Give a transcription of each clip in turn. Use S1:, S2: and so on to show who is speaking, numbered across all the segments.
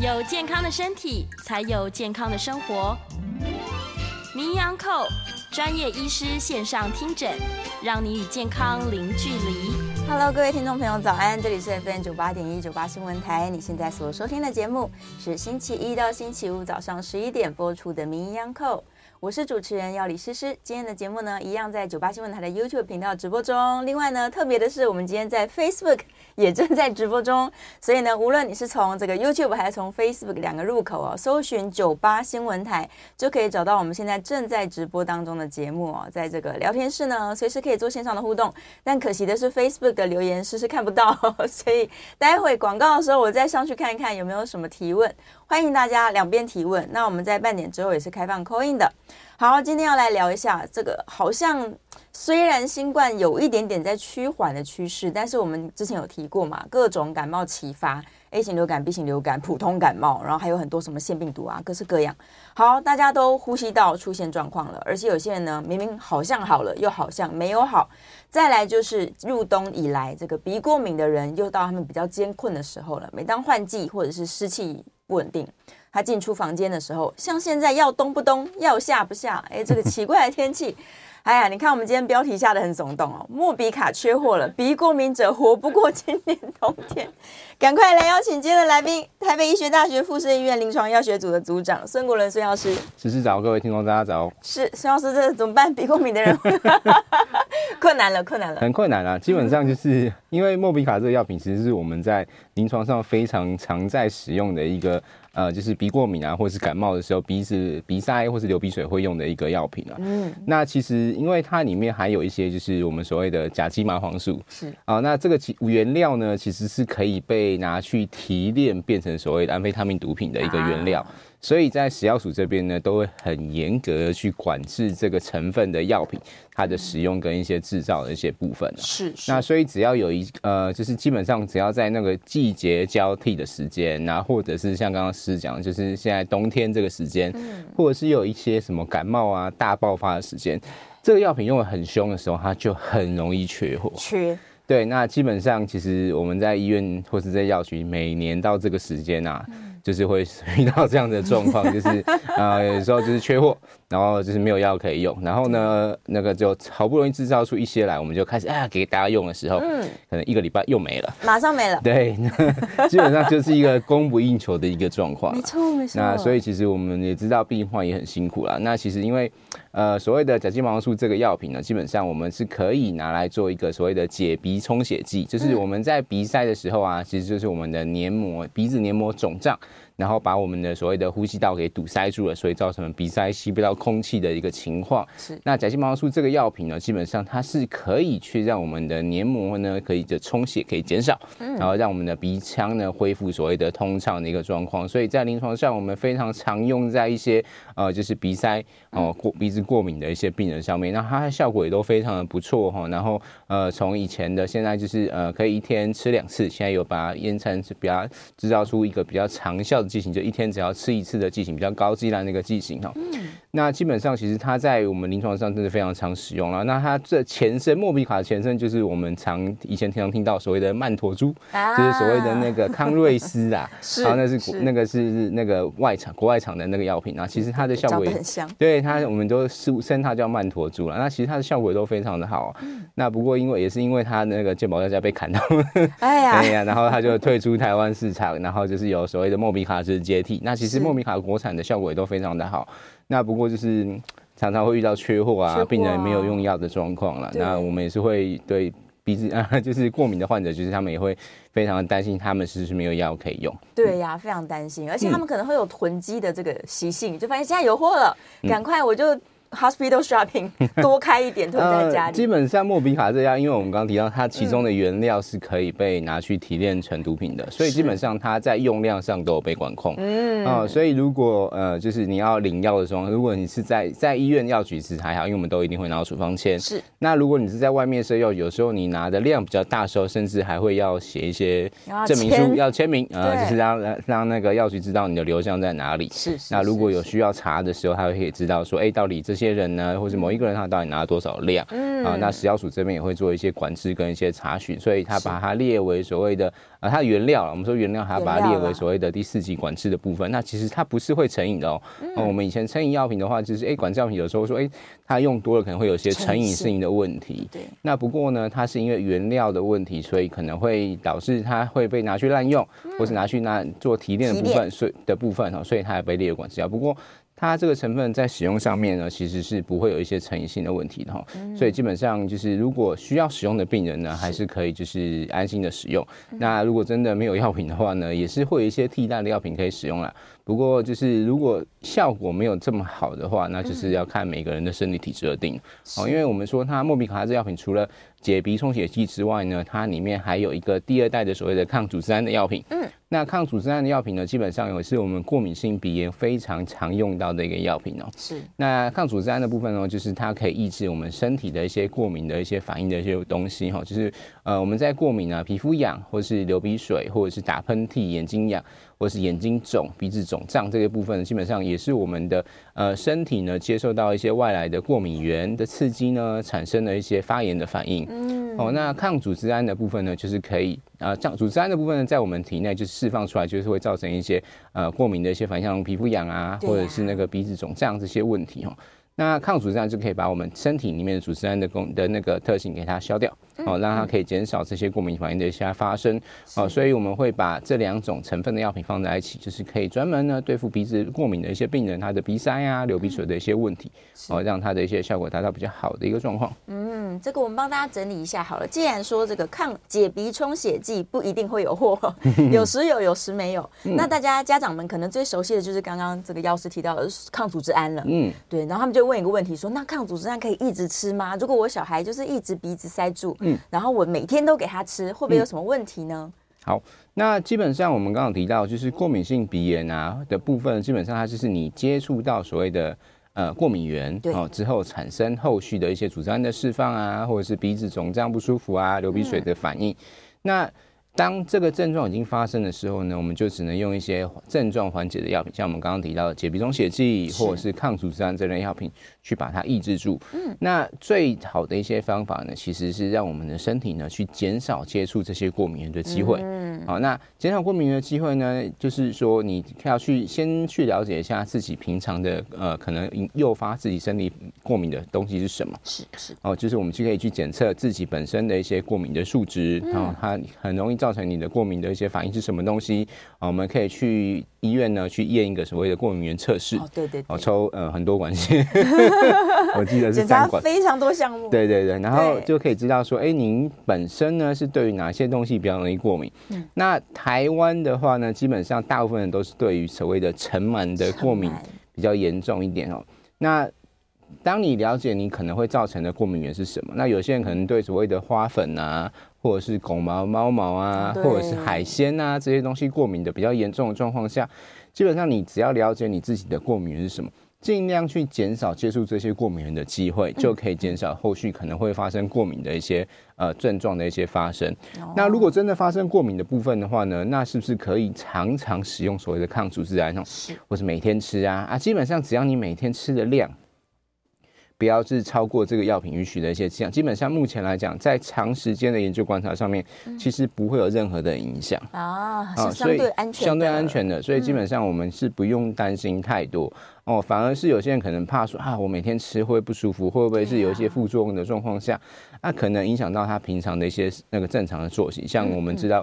S1: 有健康的身体，才有健康的生活。名医安扣专业医师线上听诊，让你与健康零距离。
S2: Hello，各位听众朋友，早安！这里是 FM 九八点一九八新闻台，你现在所收听的节目是星期一到星期五早上十一点播出的名医安扣。我是主持人药理诗诗，今天的节目呢，一样在九八新闻台的 YouTube 频道直播中。另外呢，特别的是，我们今天在 Facebook 也正在直播中。所以呢，无论你是从这个 YouTube 还是从 Facebook 两个入口哦，搜寻九八新闻台，就可以找到我们现在正在直播当中的节目哦。在这个聊天室呢，随时可以做线上的互动。但可惜的是，Facebook 的留言诗诗看不到，所以待会广告的时候，我再上去看一看有没有什么提问。欢迎大家两边提问。那我们在半点之后也是开放 coin 的。好，今天要来聊一下这个，好像虽然新冠有一点点在趋缓的趋势，但是我们之前有提过嘛，各种感冒齐发，A 型流感、B 型流感、普通感冒，然后还有很多什么腺病毒啊，各式各样。好，大家都呼吸道出现状况了，而且有些人呢，明明好像好了，又好像没有好。再来就是入冬以来，这个鼻过敏的人又到他们比较艰困的时候了。每当换季或者是湿气不稳定，他进出房间的时候，像现在要冬不冬，要夏不夏，哎，这个奇怪的天气。哎呀，你看我们今天标题下的很耸动哦，莫比卡缺货了，鼻过敏者活不过今年冬天。赶快来邀请今天的来宾，台北医学大学附设医院临床药学组的组长孙国伦孙药师。
S3: 诗诗早，各位听众大家早。
S2: 是孙药师，这怎么办？鼻过敏的人 困难了，困难了，
S3: 很困难啊。基本上就是因为莫比卡这个药品，其实是我们在临床上非常常在使用的一个。呃，就是鼻过敏啊，或者是感冒的时候，鼻子鼻塞或是流鼻水会用的一个药品啊。嗯，那其实因为它里面还有一些就是我们所谓的甲基麻黄素，是啊、呃，那这个原料呢，其实是可以被拿去提炼变成所谓的安非他命毒品的一个原料。啊所以在食药署这边呢，都会很严格的去管制这个成分的药品，它的使用跟一些制造的一些部分，啊。是，是。那所以只要有一呃，就是基本上只要在那个季节交替的时间，然后或者是像刚刚师讲，就是现在冬天这个时间，或者是有一些什么感冒啊大爆发的时间，这个药品用的很凶的时候，它就很容易缺货。缺。对，那基本上其实我们在医院或是在药局，每年到这个时间啊。就是会 遇到这样的状况，就是啊、有时候就是缺货，然后就是没有药可以用，然后呢，那个就好不容易制造出一些来，我们就开始啊给大家用的时候，嗯，可能一个礼拜又没了，
S2: 马上没了，
S3: 对，基本上就是一个供不应求的一个状况，
S2: 没错没错。
S3: 那所以其实我们也知道病患也很辛苦啦。那其实因为呃所谓的甲基麻黄素这个药品呢，基本上我们是可以拿来做一个所谓的解鼻充血剂，就是我们在鼻塞的时候啊，其实就是我们的黏膜鼻子黏膜肿胀。然后把我们的所谓的呼吸道给堵塞住了，所以造成鼻塞吸不到空气的一个情况。是，那甲基麻黄素这个药品呢，基本上它是可以去让我们的黏膜呢，可以的充血可以减少，然后让我们的鼻腔呢恢复所谓的通畅的一个状况。所以在临床上，我们非常常用在一些呃，就是鼻塞哦过鼻子过敏的一些病人上面，那它的效果也都非常的不错哈。然后呃，从以前的现在就是呃，可以一天吃两次，现在有把延长是比较制造出一个比较长效的。剂型就一天只要吃一次的剂型，比较高剂量的一个剂型哈。嗯。那基本上其实它在我们临床上真的非常常使用了。那它这前身莫比卡的前身就是我们常以前经常听到所谓的曼陀珠，啊、就是所谓的那个康瑞斯啊。是。然后那是，是那个是那个外厂国外厂的那个药品啊。其实它的效果也很像。对它，我们都称它叫曼陀珠了。那其实它的效果也都非常的好。嗯。那不过因为也是因为它那个健保大家被砍到，哎呀，哎呀，然后它就退出台湾市场，然后就是有所谓的莫比卡是接替。那其实莫比卡国产的效果也都非常的好。那不过就是常常会遇到缺货啊，病人没有用药的状况了。那我们也是会对鼻子 啊，就是过敏的患者，就是他们也会非常的担心，他们是不是没有药可以用？
S2: 对呀，非常担心，而且他们可能会有囤积的这个习性，就发现现在有货了，赶快我就。Hospital shopping 多开一点，囤在家里。
S3: 基本上莫比卡这家，因为我们刚刚提到它其中的原料是可以被拿去提炼成毒品的，所以基本上它在用量上都有被管控。嗯啊，所以如果呃，就是你要领药的时候，如果你是在在医院药局其实还好，因为我们都一定会拿到处方签。是。那如果你是在外面设药，有时候你拿的量比较大的时候，甚至还会要写一些证明书，要签名呃，就是让让让那个药局知道你的流向在哪里。是。那如果有需要查的时候，他会可以知道说，哎，到底这些。人呢，或者某一个人他到底拿了多少量？嗯啊，那食药署这边也会做一些管制跟一些查询，所以他把它列为所谓的啊，它原料了。我们说原料，还要把它列为所谓的第四级管制的部分。那其实它不是会成瘾的哦。嗯，我们以前成瘾药品的话，就是哎，管制药品有时候说哎，它用多了可能会有些成瘾性的问题。对。那不过呢，它是因为原料的问题，所以可能会导致它会被拿去滥用，或是拿去拿做提炼的部分，所以的部分哈，所以它也被列为管制药。不过。它这个成分在使用上面呢，其实是不会有一些成瘾性的问题的哈，所以基本上就是如果需要使用的病人呢，还是可以就是安心的使用。那如果真的没有药品的话呢，也是会有一些替代的药品可以使用啦。不过就是如果效果没有这么好的话，那就是要看每个人的生理体质而定哦。因为我们说它莫比卡这药品除了解鼻充血剂之外呢，它里面还有一个第二代的所谓的抗组织胺的药品。嗯。那抗组织胺的药品呢，基本上也是我们过敏性鼻炎非常常用到的一个药品哦。是。那抗组织胺的部分呢，就是它可以抑制我们身体的一些过敏的一些反应的一些东西哈，就是呃我们在过敏啊，皮肤痒，或是流鼻水，或者是打喷嚏、眼睛痒，或是眼睛肿、鼻子肿胀这些部分，基本上也是我们的呃身体呢接受到一些外来的过敏源的刺激呢，产生了一些发炎的反应。嗯。哦，那抗组织胺的部分呢，就是可以。啊，这样组织胺的部分呢，在我们体内就是释放出来，就是会造成一些呃过敏的一些反应，像皮肤痒啊，或者是那个鼻子肿胀这些问题哈。那抗组织胺就可以把我们身体里面的组织胺的功的那个特性给它消掉。哦，让它可以减少这些过敏反应的一些发生，哦，所以我们会把这两种成分的药品放在一起，就是可以专门呢对付鼻子过敏的一些病人，他的鼻塞啊、流鼻水的一些问题，哦，让他的一些效果达到比较好的一个状况。
S2: 嗯，这个我们帮大家整理一下好了。既然说这个抗解鼻充血剂不一定会有货，有时有，有时没有，那大家家长们可能最熟悉的就是刚刚这个药师提到的抗组织胺了。嗯，对，然后他们就问一个问题说，那抗组织胺可以一直吃吗？如果我小孩就是一直鼻子塞住，嗯然后我每天都给他吃，会不会有什么问题呢？
S3: 嗯、好，那基本上我们刚刚提到，就是过敏性鼻炎啊的部分，基本上它就是你接触到所谓的呃过敏源哦之后，产生后续的一些组织胺的释放啊，或者是鼻子肿胀不舒服啊、流鼻水的反应，嗯、那。当这个症状已经发生的时候呢，我们就只能用一些症状缓解的药品，像我们刚刚提到的解鼻中血剂或者是抗组织胺这类药品，去把它抑制住。嗯，那最好的一些方法呢，其实是让我们的身体呢去减少接触这些过敏源的机会。嗯，好，那减少过敏源的机会呢，就是说你要去先去了解一下自己平常的呃可能诱发自己身体过敏的东西是什么。是是哦，就是我们就可以去检测自己本身的一些过敏的数值，然后它很容易。造成你的过敏的一些反应是什么东西啊？我们可以去医院呢，去验一个所谓的过敏原测试。哦，对对，哦，抽呃很多管线，我记得是三管，
S2: 非常多项目。
S3: 对对对，然后就可以知道说，哎，您本身呢是对于哪些东西比较容易过敏？嗯，那台湾的话呢，基本上大部分人都是对于所谓的尘螨的过敏比较严重一点哦。那当你了解你可能会造成的过敏源是什么，那有些人可能对所谓的花粉啊。或者是狗毛、猫毛啊，或者是海鲜啊这些东西过敏的比较严重的状况下，基本上你只要了解你自己的过敏源是什么，尽量去减少接触这些过敏源的机会，就可以减少后续可能会发生过敏的一些呃症状的一些发生。那如果真的发生过敏的部分的话呢，那是不是可以常常使用所谓的抗组织胺哦，或是每天吃啊啊？基本上只要你每天吃的量。不要是超过这个药品允许的一些剂量，基本上目前来讲，在长时间的研究观察上面，其实不会有任何的影响啊，
S2: 是相对安全，
S3: 相对安全的，所以基本上我们是不用担心太多。哦。反而是有些人可能怕说啊，我每天吃会不会不舒服，会不会是有一些副作用的状况下，那可能影响到他平常的一些那个正常的作息。像我们知道，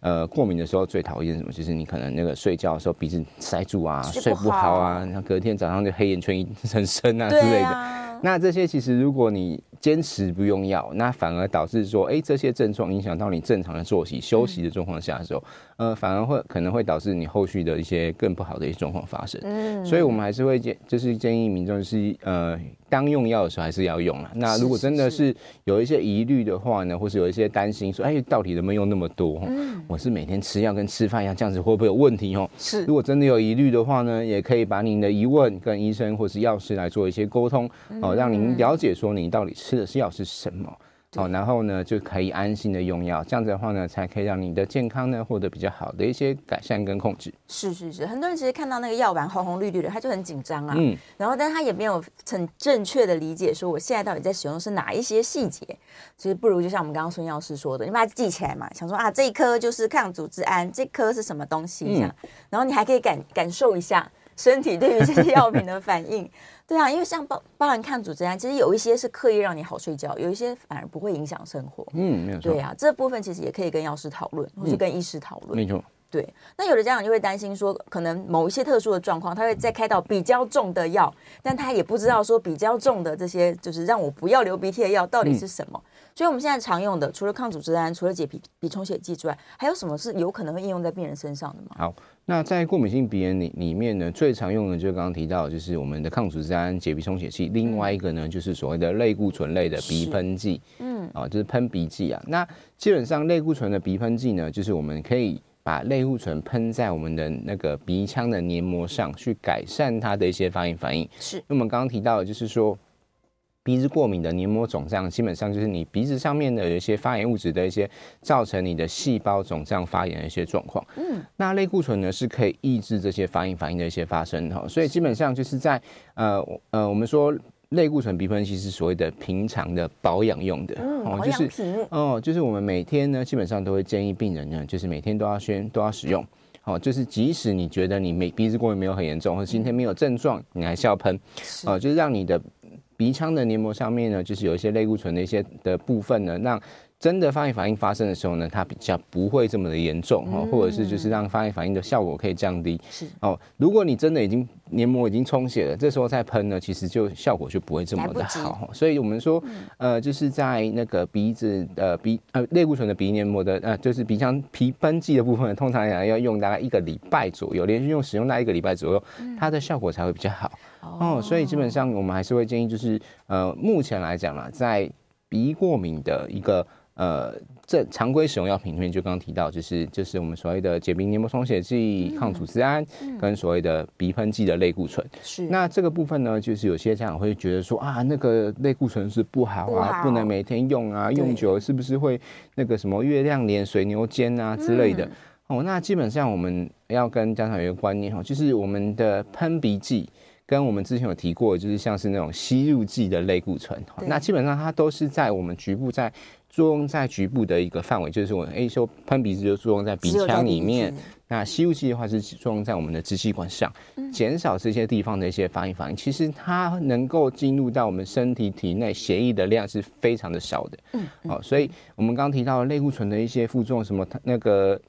S3: 呃，过敏的时候最讨厌什么？就是你可能那个睡觉的时候鼻子塞住啊，睡不好啊，然后隔天早上就黑眼圈 很深啊之类的。那这些其实，如果你坚持不用药，那反而导致说，哎，这些症状影响到你正常的作息、休息的状况下的时候，呃，反而会可能会导致你后续的一些更不好的一些状况发生。嗯，所以我们还是会建，就是建议民众是呃。当用药的时候还是要用啦。那如果真的是有一些疑虑的话呢，或是有一些担心说，哎，到底能不能用那么多？嗯，我是每天吃药跟吃饭一样，这样子会不会有问题？哦，是。如果真的有疑虑的话呢，也可以把您的疑问跟医生或是药师来做一些沟通，哦，让您了解说您到底吃的是药是什么。好，然后呢就可以安心的用药，这样子的话呢，才可以让你的健康呢获得比较好的一些改善跟控制。
S2: 是是是，很多人其实看到那个药丸红红绿绿的，他就很紧张啊。
S3: 嗯，
S2: 然后但他也没有很正确的理解说我现在到底在使用的是哪一些细节，所以不如就像我们刚刚孙药师说的，你把它记起来嘛，想说啊这一颗就是抗组织胺，这颗是什么东西这样，嗯、然后你还可以感感受一下身体对于这些药品的反应。对啊，因为像包包含抗组织胺，其实有一些是刻意让你好睡觉，有一些反而不会影响生活。
S3: 嗯，没有错。
S2: 对啊，这部分其实也可以跟药师讨论，或是跟医师讨论。
S3: 没错。
S2: 对，那有的家长就会担心说，可能某一些特殊的状况，他会再开到比较重的药，但他也不知道说比较重的这些就是让我不要流鼻涕的药到底是什么。嗯、所以我们现在常用的，除了抗组织胺，除了解鼻鼻充血剂之外，还有什么是有可能会应用在病人身上的吗？
S3: 好，那在过敏性鼻炎里里面呢，最常用的就是刚刚提到，就是我们的抗组织胺、解鼻充血剂，另外一个呢，就是所谓的类固醇类的鼻喷剂，嗯，啊，就是喷鼻剂啊。那基本上类固醇的鼻喷剂呢，就是我们可以。把类固醇喷在我们的那个鼻腔的黏膜上去改善它的一些发炎反应。
S2: 是，
S3: 那我们刚刚提到的，就是说鼻子过敏的黏膜肿胀，基本上就是你鼻子上面的有一些发炎物质的一些造成你的细胞肿胀发炎的一些状况。嗯，那类固醇呢是可以抑制这些发炎反应的一些发生哈，所以基本上就是在呃呃我们说。类固醇鼻喷剂是所谓的平常的保养用的，
S2: 嗯、
S3: 哦，就是哦，就是我们每天呢，基本上都会建议病人呢，就是每天都要先都要使用，哦，就是即使你觉得你没鼻子过敏没有很严重，或者今天没有症状，你还是要喷，哦，就是让你的鼻腔的黏膜上面呢，就是有一些类固醇的一些的部分呢，让。真的发炎反应发生的时候呢，它比较不会这么的严重哦，或者是就是让发炎反应的效果可以降低。是哦，如果你真的已经黏膜已经充血了，这时候再喷呢，其实就效果就不会这么的好。所以我们说，呃，就是在那个鼻子呃鼻呃类固醇的鼻黏膜的呃就是鼻腔皮喷剂的部分，通常来讲要用大概一个礼拜左右，连续用使用大概一个礼拜左右，它的效果才会比较好。哦，所以基本上我们还是会建议，就是呃目前来讲啦，在鼻过敏的一个。呃，这常规使用药品里面，就刚刚提到，就是就是我们所谓的解鼻黏膜充血剂、抗组织胺，跟所谓的鼻喷剂的类固醇。是。那这个部分呢，就是有些家长会觉得说啊，那个类固醇是不好啊，不能每天用啊，用久了是不是会那个什么月亮脸、水牛肩啊之类的？哦，那基本上我们要跟家长有一个观念哈，就是我们的喷鼻剂。跟我们之前有提过，就是像是那种吸入剂的类固醇，那基本上它都是在我们局部在作用在局部的一个范围，就是我们 A 说喷鼻子就作用在鼻腔里面，那吸入剂的话是作用在我们的支气管上，减少这些地方的一些发炎反应。其实它能够进入到我们身体体内血液的量是非常的少的，嗯，好，所以我们刚刚提到类固醇的一些副作用，什么它那个。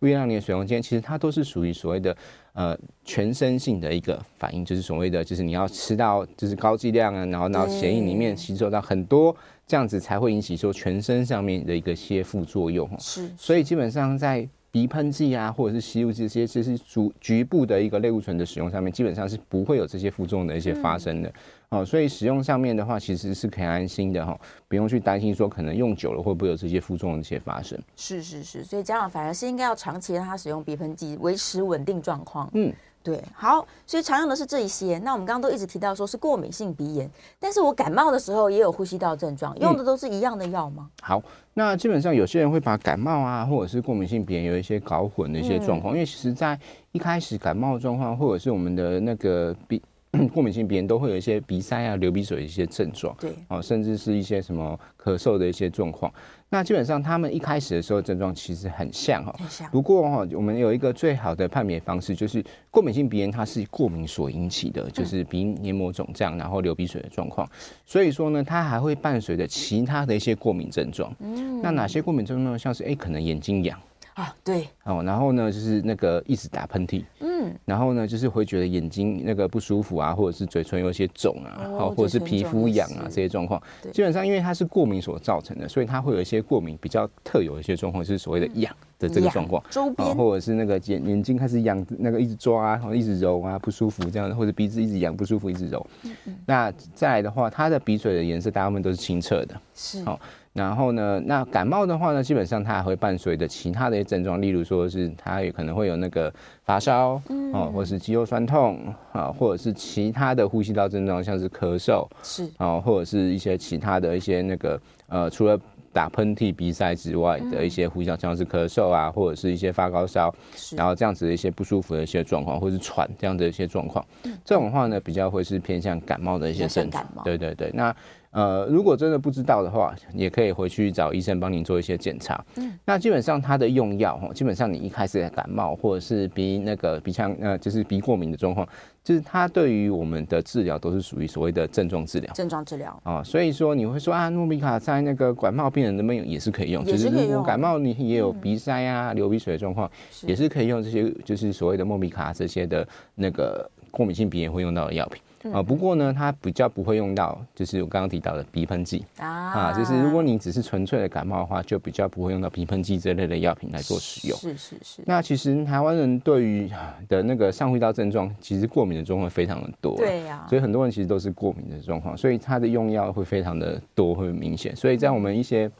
S3: 微量的、水溶间，其实它都是属于所谓的呃全身性的一个反应，就是所谓的就是你要吃到就是高剂量啊，然后然后血液里面吸收到很多，这样子才会引起说全身上面的一个些副作用。是，所以基本上在鼻喷剂啊，或者是吸入这些就是局局部的一个类固醇的使用上面，基本上是不会有这些副作用的一些发生的。嗯哦，所以使用上面的话，其实是可以安心的哈，不用去担心说可能用久了会不会有这些副作用的一些发生。
S2: 是是是，所以家长反而是应该要长期让他使用鼻喷剂，维持稳定状况。嗯，对。好，所以常用的是这一些。那我们刚刚都一直提到说是过敏性鼻炎，但是我感冒的时候也有呼吸道症状，用的都是一样的药吗？
S3: 嗯。好，那基本上有些人会把感冒啊，或者是过敏性鼻炎有一些搞混的一些状况，嗯，因为其实在一开始感冒状况或者是我们的那个鼻。过敏性鼻炎都会有一些鼻塞啊、流鼻水的一些症状，对，哦，甚至是一些什么咳嗽的一些状况。那基本上他们一开始的时候症状其实很像哈，不过哈，我们有一个最好的判别方式，就是过敏性鼻炎它是过敏所引起的，就是鼻黏膜肿胀，然后流鼻水的状况。所以说呢，它还会伴随着其他的一些过敏症状。嗯，那哪些过敏症状？像是哎，可能眼睛痒。
S2: 啊，对。
S3: 哦，然后呢，就是那个一直打喷嚏，嗯，然后呢，就是会觉得眼睛那个不舒服啊，或者是嘴唇有些肿啊，哦，或者是皮肤痒啊这些状况，基本上因为它是过敏所造成的，所以它会有一些过敏比较特有的一些状况，就是所谓的痒。的这个状况，
S2: 周边、
S3: 哦、或者是那个眼眼睛开始痒，那个一直抓啊，然后一直揉啊，不舒服这样，或者鼻子一直痒不舒服，一直揉。嗯嗯，那再来的话，它的鼻水的颜色大部分都是清澈的。
S2: 是。
S3: 好、哦，然后呢，那感冒的话呢，基本上它还会伴随着其他的一些症状，例如说是它有可能会有那个发烧，嗯，哦，或者是肌肉酸痛啊，或者是其他的呼吸道症状，像是咳嗽，
S2: 是
S3: 啊，或者是一些其他的一些那个呃，除了。打喷嚏、鼻塞之外的一些呼吸道，像是咳嗽啊，或者是一些发高烧，然后这样子的一些不舒服的一些状况，或者是喘这样的一些状况，这种话呢，比较会是偏向感冒的一些症状。对对对，那。呃，如果真的不知道的话，也可以回去找医生帮您做一些检查。嗯，那基本上它的用药哈，基本上你一开始感冒或者是鼻那个鼻腔呃，就是鼻过敏的状况，就是它对于我们的治疗都是属于所谓的症状治疗。
S2: 症状治疗
S3: 啊，所以说你会说啊，诺比卡在那个感冒病人能不能也是可以用？就是如果感冒你也有鼻塞啊、流鼻水的状况，也是可以用这些，就是所谓的莫比卡这些的那个过敏性鼻炎会用到的药品。啊，不过呢，它比较不会用到，就是我刚刚提到的鼻喷剂啊，啊，就是如果你只是纯粹的感冒的话，就比较不会用到鼻喷剂这类的药品来做使用。
S2: 是是是。
S3: 那其实台湾人对于的那个上呼吸道症状，其实过敏的状况非常的多。
S2: 对呀。
S3: 所以很多人其实都是过敏的状况，所以它的用药会非常的多，会明显。所以在我们一些。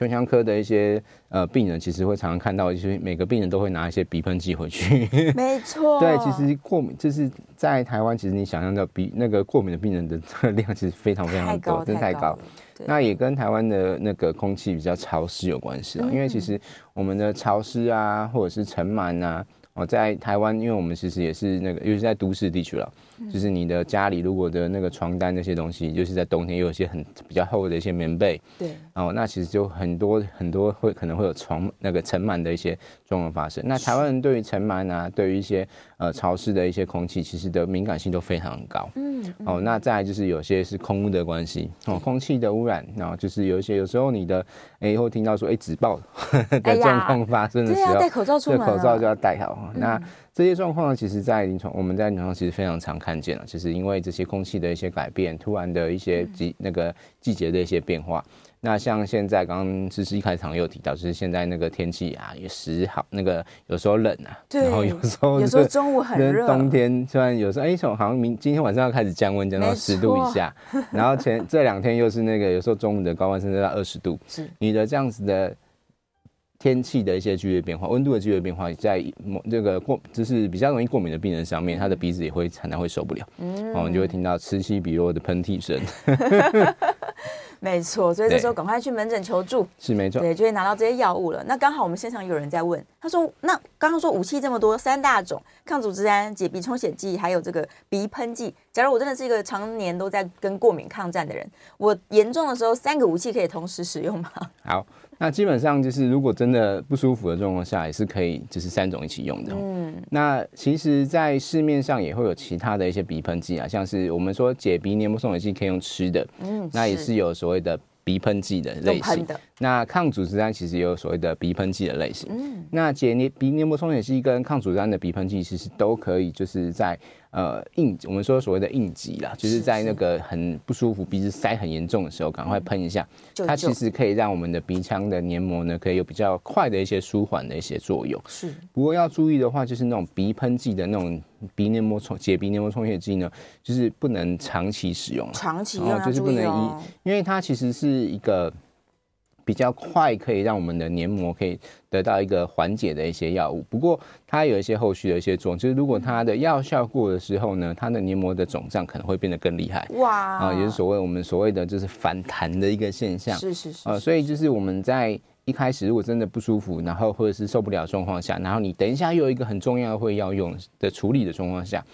S3: 胸腔科的一些呃病人，其实会常常看到，就是每个病人都会拿一些鼻喷剂回去。
S2: 没错。
S3: 对，其实过敏就是在台湾，其实你想象到鼻那个过敏的病人的这个量，其实非常非常多，真的太高。那也跟台湾的那个空气比较潮湿有关系啊，因为其实我们的潮湿啊，或者是尘螨啊。哦，在台湾，因为我们其实也是那个，尤其在都市地区了，就是你的家里如果的那个床单那些东西，就是在冬天有一些很比较厚的一些棉被，
S2: 对，
S3: 哦，那其实就很多很多会可能会有床那个尘螨的一些状况发生。那台湾人对于尘螨啊，对于一些呃潮湿的一些空气，其实的敏感性都非常高。嗯，哦，那再来就是有些是空污的关系，哦，空气的污染，然后就是有一些有时候你的哎会听到说哎纸爆的状况发生的时候，
S2: 戴口罩出门，
S3: 口罩就要戴好。那这些状况呢，其实，在临床我们在临床其实非常常看见了，就是因为这些空气的一些改变，突然的一些季那个季节的一些变化。那像现在刚刚诗诗一开场有提到，就是现在那个天气啊，也时好那个有时候冷啊，然后有时候
S2: 有时候中午很热，
S3: 冬天虽然有时候哎，从好像明今天晚上要开始降温，降到十度以下，然后前这两天又是那个有时候中午的高温甚至到二十度，是你的这样子的。天气的一些剧烈变化，温度的剧烈变化，在某这个过就是比较容易过敏的病人上面，他的鼻子也会常常会受不了，嗯，哦，你就会听到此起彼落的喷嚏声。
S2: 没错，所以这时候赶快去门诊求助，
S3: 是没错，
S2: 对，就会拿到这些药物了。那刚好我们现场有人在问，他说：“那刚刚说武器这么多，三大种抗组织胺、解鼻充血剂，还有这个鼻喷剂。假如我真的是一个常年都在跟过敏抗战的人，我严重的时候，三个武器可以同时使用吗？”
S3: 好，那基本上就是如果真的不舒服的状况下，也是可以，就是三种一起用的。嗯，那其实，在市面上也会有其他的一些鼻喷剂啊，像是我们说解鼻黏膜充血剂可以用吃的，嗯，那也是有所谓的。鼻喷剂的类型，那抗组织胺其实也有所谓的鼻喷剂的类型。嗯，那解黏鼻黏膜充血剂跟抗组织胺的鼻喷剂其实都可以，就是在呃应我们说所谓的应急啦，就是在那个很不舒服、鼻子塞很严重的时候，赶快喷一下，它其实可以让我们的鼻腔的黏膜呢，可以有比较快的一些舒缓的一些作用。是，不过要注意的话，就是那种鼻喷剂的那种鼻黏膜充解鼻黏膜充血剂呢，就是不能长期使用，
S2: 长期用
S3: 就是不能一，因为它其实是。是一个比较快可以让我们的黏膜可以得到一个缓解的一些药物，不过它有一些后续的一些作用，就是如果它的药效过的时候呢，它的黏膜的肿胀可能会变得更厉害。哇啊，也是所谓我们所谓的就是反弹的一个现象。是是是啊，所以就是我们在一开始如果真的不舒服，然后或者是受不了状况下，然后你等一下又有一个很重要的会要用的处理的状况下。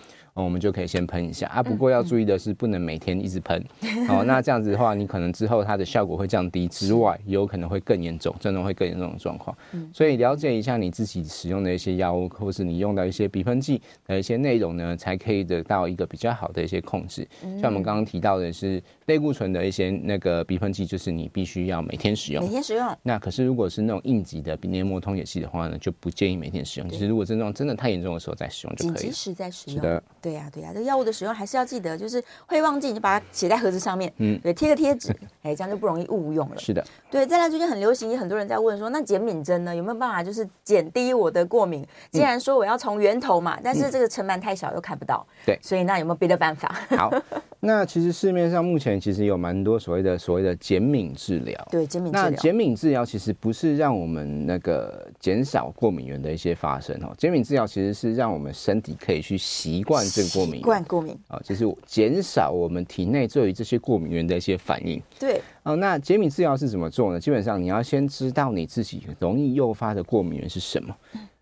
S3: 我们就可以先喷一下啊，不过要注意的是，不能每天一直喷。哦，那这样子的话，你可能之后它的效果会降低之外，有可能会更严重，症状会更严重的状况。所以了解一下你自己使用的一些药物，或是你用到一些鼻喷剂的一些内容呢，才可以得到一个比较好的一些控制。像我们刚刚提到的是类固醇的一些那个鼻喷剂，就是你必须要每天使用。
S2: 每天使用。
S3: 那可是如果是那种应急的鼻黏膜通血剂的话呢，就不建议每天使用。其实如果症状真的太严重的时候再使用就可以了。
S2: 紧急时再使用。
S3: 是的。
S2: 对呀、啊，对呀、啊，这个药物的使用还是要记得，就是会忘记你就把它写在盒子上面，嗯，对，贴个贴纸，哎，这样就不容易误用了。
S3: 是的，
S2: 对。再来最近很流行，也很多人在问说，那减敏针呢，有没有办法就是减低我的过敏？既然说我要从源头嘛，嗯、但是这个尘螨太小又看不到，对、嗯，所以那有没有别的办法？
S3: 好，那其实市面上目前其实有蛮多所谓的所谓的减敏治疗，
S2: 对，减敏治疗。
S3: 那减敏治疗其实不是让我们那个减少过敏源的一些发生哦，减敏治疗其实是让我们身体可以去习惯这个过敏惯。
S2: 过敏
S3: 啊，就是减少我们体内对于这些过敏源的一些反应。
S2: 对，
S3: 哦，那减敏治疗是怎么做呢？基本上你要先知道你自己容易诱发的过敏源是什么，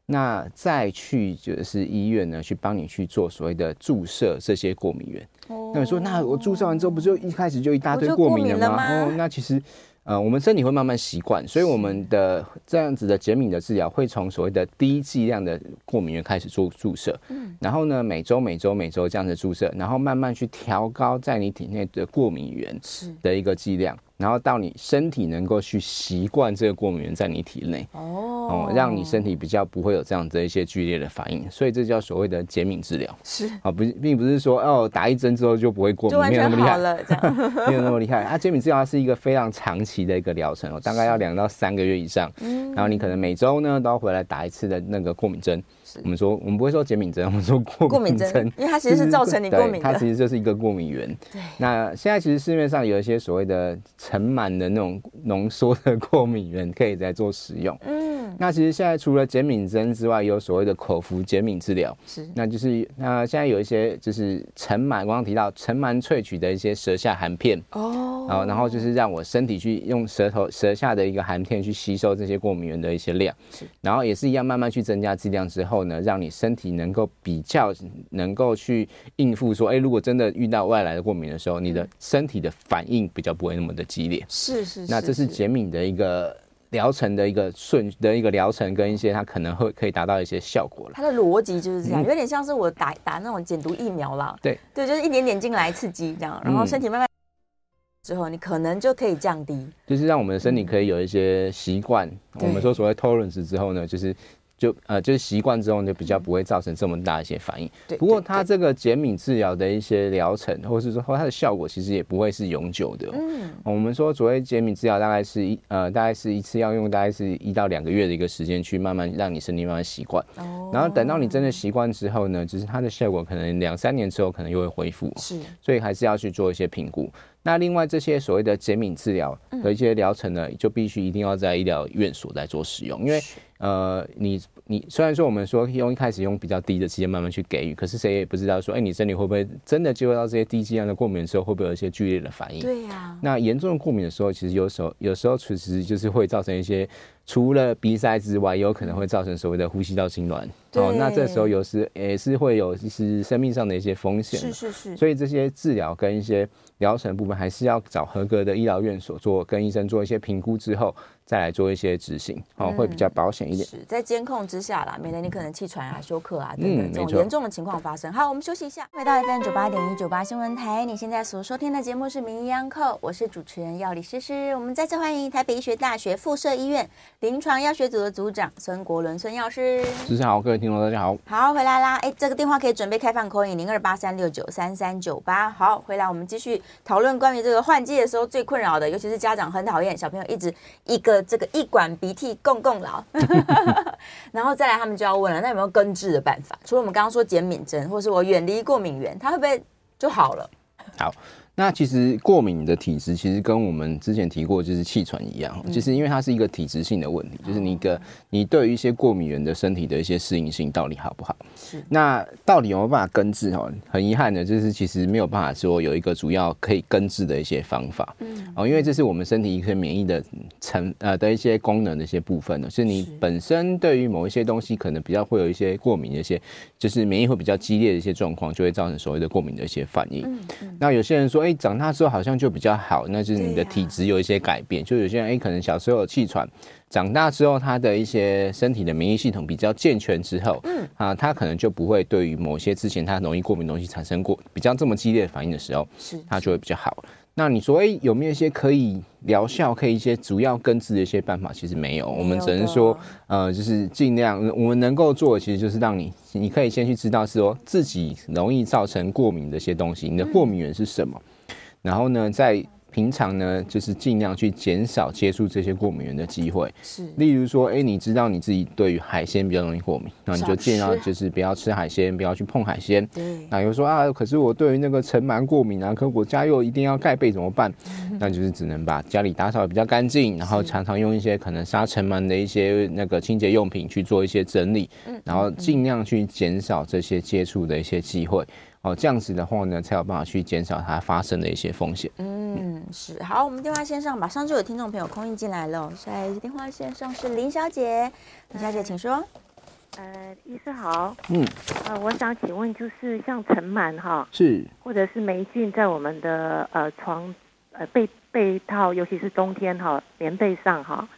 S3: 那再去就是医院呢去帮你去做所谓的注射这些过敏源。哦，那你说，那我注射完之后不就一开始就一大堆过敏了吗？哦，那其实。呃，我们身体会慢慢习惯，所以我们的这样子的减敏的治疗会从所谓的低剂量的过敏源开始做注射，嗯，然后呢，每周每周每周这样子注射，然后慢慢去调高在你体内的过敏原的一个剂量。然后到你身体能够去习惯这个过敏源在你体内哦，让你身体比较不会有这样子一些剧烈的反应，所以这叫所谓的减敏治疗。是啊，不，并不是说哦，打一针之后就不会过敏，没有那么厉害了，这样 没有那么厉害。啊，减敏治疗是一个非常长期的一个疗程哦，大概要两到三个月以上。嗯，然后你可能每周呢都要回来打一次的那个过敏针。我们说，我们不会说减敏针，我们说 过敏针，
S2: 因为它其实是造成你过敏的，
S3: 它其实就是一个过敏源。对。那现在其实市面上有一些所谓的尘螨的那种浓缩的过敏源，可以来做使用。嗯。那其实现在除了减敏针之外，也有所谓的口服减敏治疗。是。那就是那现在有一些就是尘螨，刚刚提到尘螨萃取的一些舌下含片。哦。然后，然后就是让我身体去用舌头舌下的一个含片去吸收这些过敏源的一些量。是。然后也是一样，慢慢去增加剂量之后。呢，让你身体能够比较能够去应付说，哎，如果真的遇到外来的过敏的时候，你的身体的反应比较不会那么的激烈。
S2: 是是是。
S3: 那这是减敏的一个疗程的一个顺的一个疗程，跟一些它可能会可以达到一些效果了。
S2: 它的逻辑就是这样，有点像是我打打那种减毒疫苗啦。
S3: 对
S2: 对，就是一点点进来刺激这样，然后身体慢慢之后，你可能就可以降低。
S3: 就是让我们的身体可以有一些习惯。我们说所谓 tolerance 之后呢，就是。就呃，就是习惯之后就比较不会造成这么大一些反应。对。不过它这个减敏治疗的一些疗程，或是说它的效果，其实也不会是永久的。嗯。我们说所谓减敏治疗，大概是一呃，大概是一次要用大概是一到两个月的一个时间，去慢慢让你身体慢慢习惯。哦。然后等到你真的习惯之后呢，就是它的效果可能两三年之后可能又会恢复。是。所以还是要去做一些评估。那另外这些所谓的减敏治疗的一些疗程呢，就必须一定要在医疗院所来做使用，因为。呃，你你虽然说我们说用一开始用比较低的时间慢慢去给予，可是谁也不知道说，哎，你身体会不会真的接触到这些低剂量的过敏的时候，会不会有一些剧烈的反应？
S2: 对呀、啊。
S3: 那严重的过敏的时候，其实有时候有时候其实就是会造成一些。除了鼻塞之外，也有可能会造成所谓的呼吸道痙攣。哦，那这时候有时也是会有其实生命上的一些风险。是是是。所以这些治疗跟一些疗程部分，还是要找合格的医疗院所做，跟医生做一些评估之后，再来做一些执行，哦，会比较保险一点。
S2: 是在监控之下啦，免得你可能气喘啊、休克啊等等这种严重的情况发生。好，我们休息一下，回到 FM 九八点一九八新闻台，你现在所收听的节目是《名医央叩》，我是主持人药理诗诗。我们再次欢迎台北医学大学附设医院。临床药学组的组长孙国伦孙药师，
S3: 主持人好，各位听众大家好，
S2: 好回来啦，哎，这个电话可以准备开放 call in 零二八三六九三三九八，好，回来我们继续讨论关于这个换季的时候最困扰的，尤其是家长很讨厌小朋友一直一个这个一管鼻涕共共老，然后再来他们就要问了，那有没有根治的办法？除了我们刚刚说减敏针，或是我远离过敏源，它会不会就好了？
S3: 好。那其实过敏的体质其实跟我们之前提过就是气喘一样，就是因为它是一个体质性的问题，就是你个你对于一些过敏原的身体的一些适应性到底好不好？是。那到底有没有办法根治？哦，很遗憾的就是其实没有办法说有一个主要可以根治的一些方法。嗯。哦，因为这是我们身体一些免疫的成呃的一些功能的一些部分呢，是你本身对于某一些东西可能比较会有一些过敏的一些，就是免疫会比较激烈的一些状况，就会造成所谓的过敏的一些反应。嗯。那有些人说。哎，长大之后好像就比较好，那就是你的体质有一些改变。就有些人哎，可能小时候有气喘，长大之后他的一些身体的免疫系统比较健全之后，嗯啊，他可能就不会对于某些之前他容易过敏的东西产生过比较这么激烈的反应的时候，是他就会比较好。那你说，哎，有没有一些可以疗效、可以一些主要根治的一些办法？其实没有，我们只能说，呃，就是尽量我们能够做的，其实就是让你，你可以先去知道是说自己容易造成过敏的一些东西，你的过敏源是什么，嗯、然后呢，在。平常呢，就是尽量去减少接触这些过敏源的机会。
S2: 是，
S3: 例如说，哎、欸，你知道你自己对于海鲜比较容易过敏，那你就尽量就是不要吃海鲜，不要去碰海鲜。
S2: 对。
S3: 那有说啊，可是我对于那个尘螨过敏啊，可我家又一定要盖被怎么办？那就是只能把家里打扫得比较干净，然后常常用一些可能杀尘螨的一些那个清洁用品去做一些整理，然后尽量去减少这些接触的一些机会。哦，这样子的话呢，才有办法去减少它发生的一些风险。
S2: 嗯，是。好，我们电话线上马上就有听众朋友空运进来了。在电话线上是林小姐，林小姐请说。
S4: 呃，医师好。
S3: 嗯。
S4: 呃，我想请问，就是像尘螨哈，
S3: 是，
S4: 或者是霉菌在我们的呃床呃被被套，尤其是冬天哈，棉被上哈，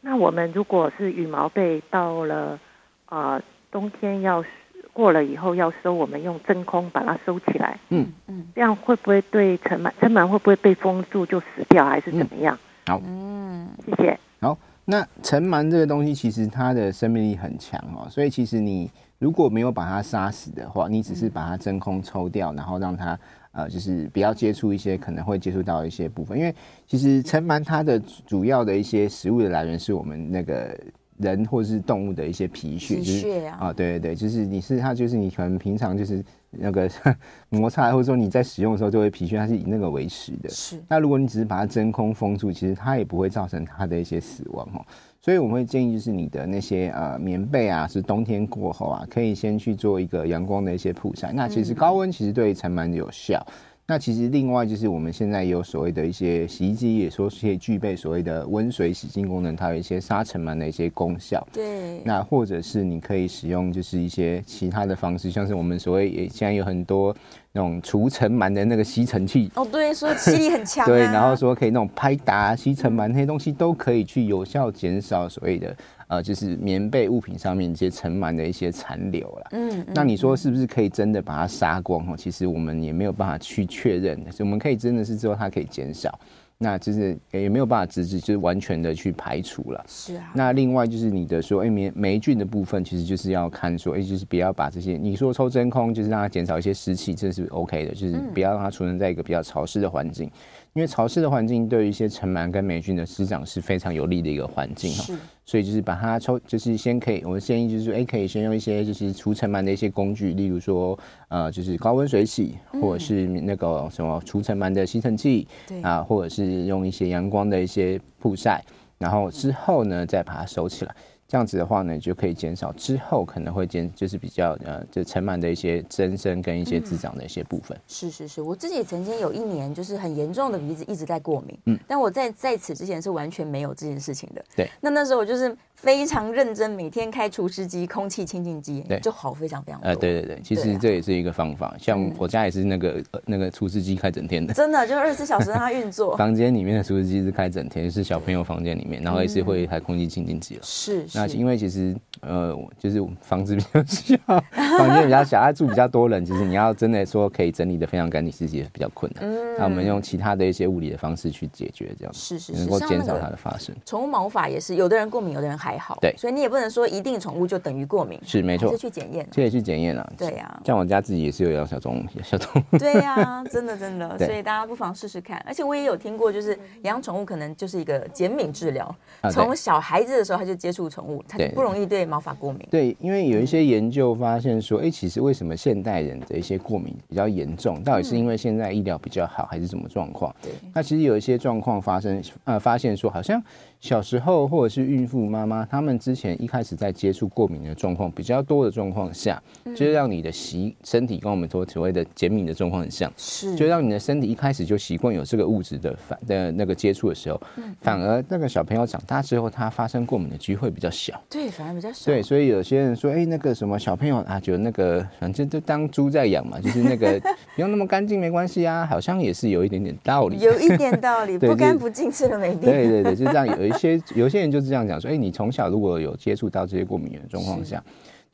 S4: 那我们如果是羽毛被到了呃冬天要。过了以后要收，我们用真空把它收起来。
S3: 嗯嗯，
S4: 这样会不会对尘螨尘螨会不会被封住就死掉，还是怎么样？
S3: 嗯、好，
S2: 嗯，
S4: 谢谢。
S3: 好，那尘螨这个东西其实它的生命力很强哦，所以其实你如果没有把它杀死的话，你只是把它真空抽掉，然后让它呃就是不要接触一些可能会接触到一些部分，因为其实尘螨它的主要的一些食物的来源是我们那个。人或者是动物的一些皮屑，
S2: 皮屑啊，
S3: 就是、啊，对对对，就是你是它，就是你可能平常就是那个 摩擦，或者说你在使用的时候就会皮屑，它是以那个为食的。
S2: 是。
S3: 那如果你只是把它真空封住，其实它也不会造成它的一些死亡哦。所以我们会建议，就是你的那些呃棉被啊，是冬天过后啊，可以先去做一个阳光的一些曝晒。那其实高温其实对尘螨有效。嗯那其实另外就是我们现在也有所谓的一些洗衣机，也说是可以具备所谓的温水洗净功能，它有一些杀尘螨的一些功效。
S2: 对。
S3: 那或者是你可以使用就是一些其他的方式，像是我们所谓也现在有很多那种除尘螨的那个吸尘器。
S2: 哦，对，说吸力很强、啊。
S3: 对，然后说可以那种拍打吸尘螨那些东西都可以去有效减少所谓的。呃，就是棉被物品上面一些尘螨的一些残留了。嗯，那你说是不是可以真的把它杀光？哦，其实我们也没有办法去确认，所以我们可以真的是之后它可以减少，那就是也没有办法直接就是完全的去排除了。
S2: 是啊。
S3: 那另外就是你的说，哎，霉霉菌的部分，其实就是要看说，哎，就是不要把这些你说抽真空，就是让它减少一些湿气，这是 OK 的，就是不要让它储存在一个比较潮湿的环境。因为潮湿的环境对于一些尘螨跟霉菌的生长是非常有利的一个环境哈，所以就是把它抽，就是先可以，我建议就是说，哎，可以先用一些就是除尘螨的一些工具，例如说，呃，就是高温水洗，或者是那个什么除尘螨的吸尘器，对啊，或者是用一些阳光的一些曝晒，然后之后呢，再把它收起来。这样子的话呢，就可以减少之后可能会减，就是比较呃，就尘螨的一些增生跟一些滋长的一些部分。嗯。
S2: 是是是，我自己曾经有一年就是很严重的鼻子一直在过敏，嗯，但我在在此之前是完全没有这件事情的。
S3: 对，
S2: 那那时候我就是。非常认真，每天开除湿机、空气清净机，对，就好非常非常多。
S3: 呃，对对对，其实这也是一个方法。啊、像我家也是那个、嗯呃、那个除湿机开整天的，
S2: 真的就二十四小时让它运作。
S3: 房间里面的除湿机是开整天，是小朋友房间里面，然后也是会开空气清净机了。
S2: 是、嗯，
S3: 那因为其实呃，就是房子比较小，房间比较小，他住比较多人，其实你要真的说可以整理的非常干净，其实也比较困难。嗯，那我们用其他的一些物理的方式去解决，这样
S2: 是是是，
S3: 能够减少它的发生。
S2: 宠物毛发也是，有的人过敏，有的人还好。
S3: 对，
S2: 所以你也。不能说一定宠物就等于过敏，
S3: 是没错，
S2: 是去检验，
S3: 这也去检验了。
S2: 对呀，
S3: 像我家自己也是有养小动物，小动物。
S2: 对 呀，真的真的，所以大家不妨试试看。而且我也有听过，就是养宠物可能就是一个减敏治疗，从小孩子的时候他就接触宠物，他就不容易对毛发过敏。
S3: 对，因为有一些研究发现说，哎，其实为什么现代人的一些过敏比较严重，到底是因为现在医疗比较好，还是什么状况？对，那其实有一些状况发生，呃，发现说好像。小时候或者是孕妇妈妈，他们之前一开始在接触过敏的状况比较多的状况下，就是让你的习身体跟我们说所谓的减敏的状况很像，是，就让你的身体一开始就习惯有这个物质的反的那个接触的时候，反而那个小朋友长大之后，他发生过敏的机会比较小，
S2: 对，反而比较小，
S3: 对，所以有些人说，哎，那个什么小朋友啊，就那个反正就当猪在养嘛，就是那个 不用那么干净没关系啊，好像也是有一点点道理，
S2: 有一点道理，不干不净吃了没病，
S3: 对对对，就这样有。有些 有些人就是这样讲说，哎，你从小如果有接触到这些过敏源的状况下，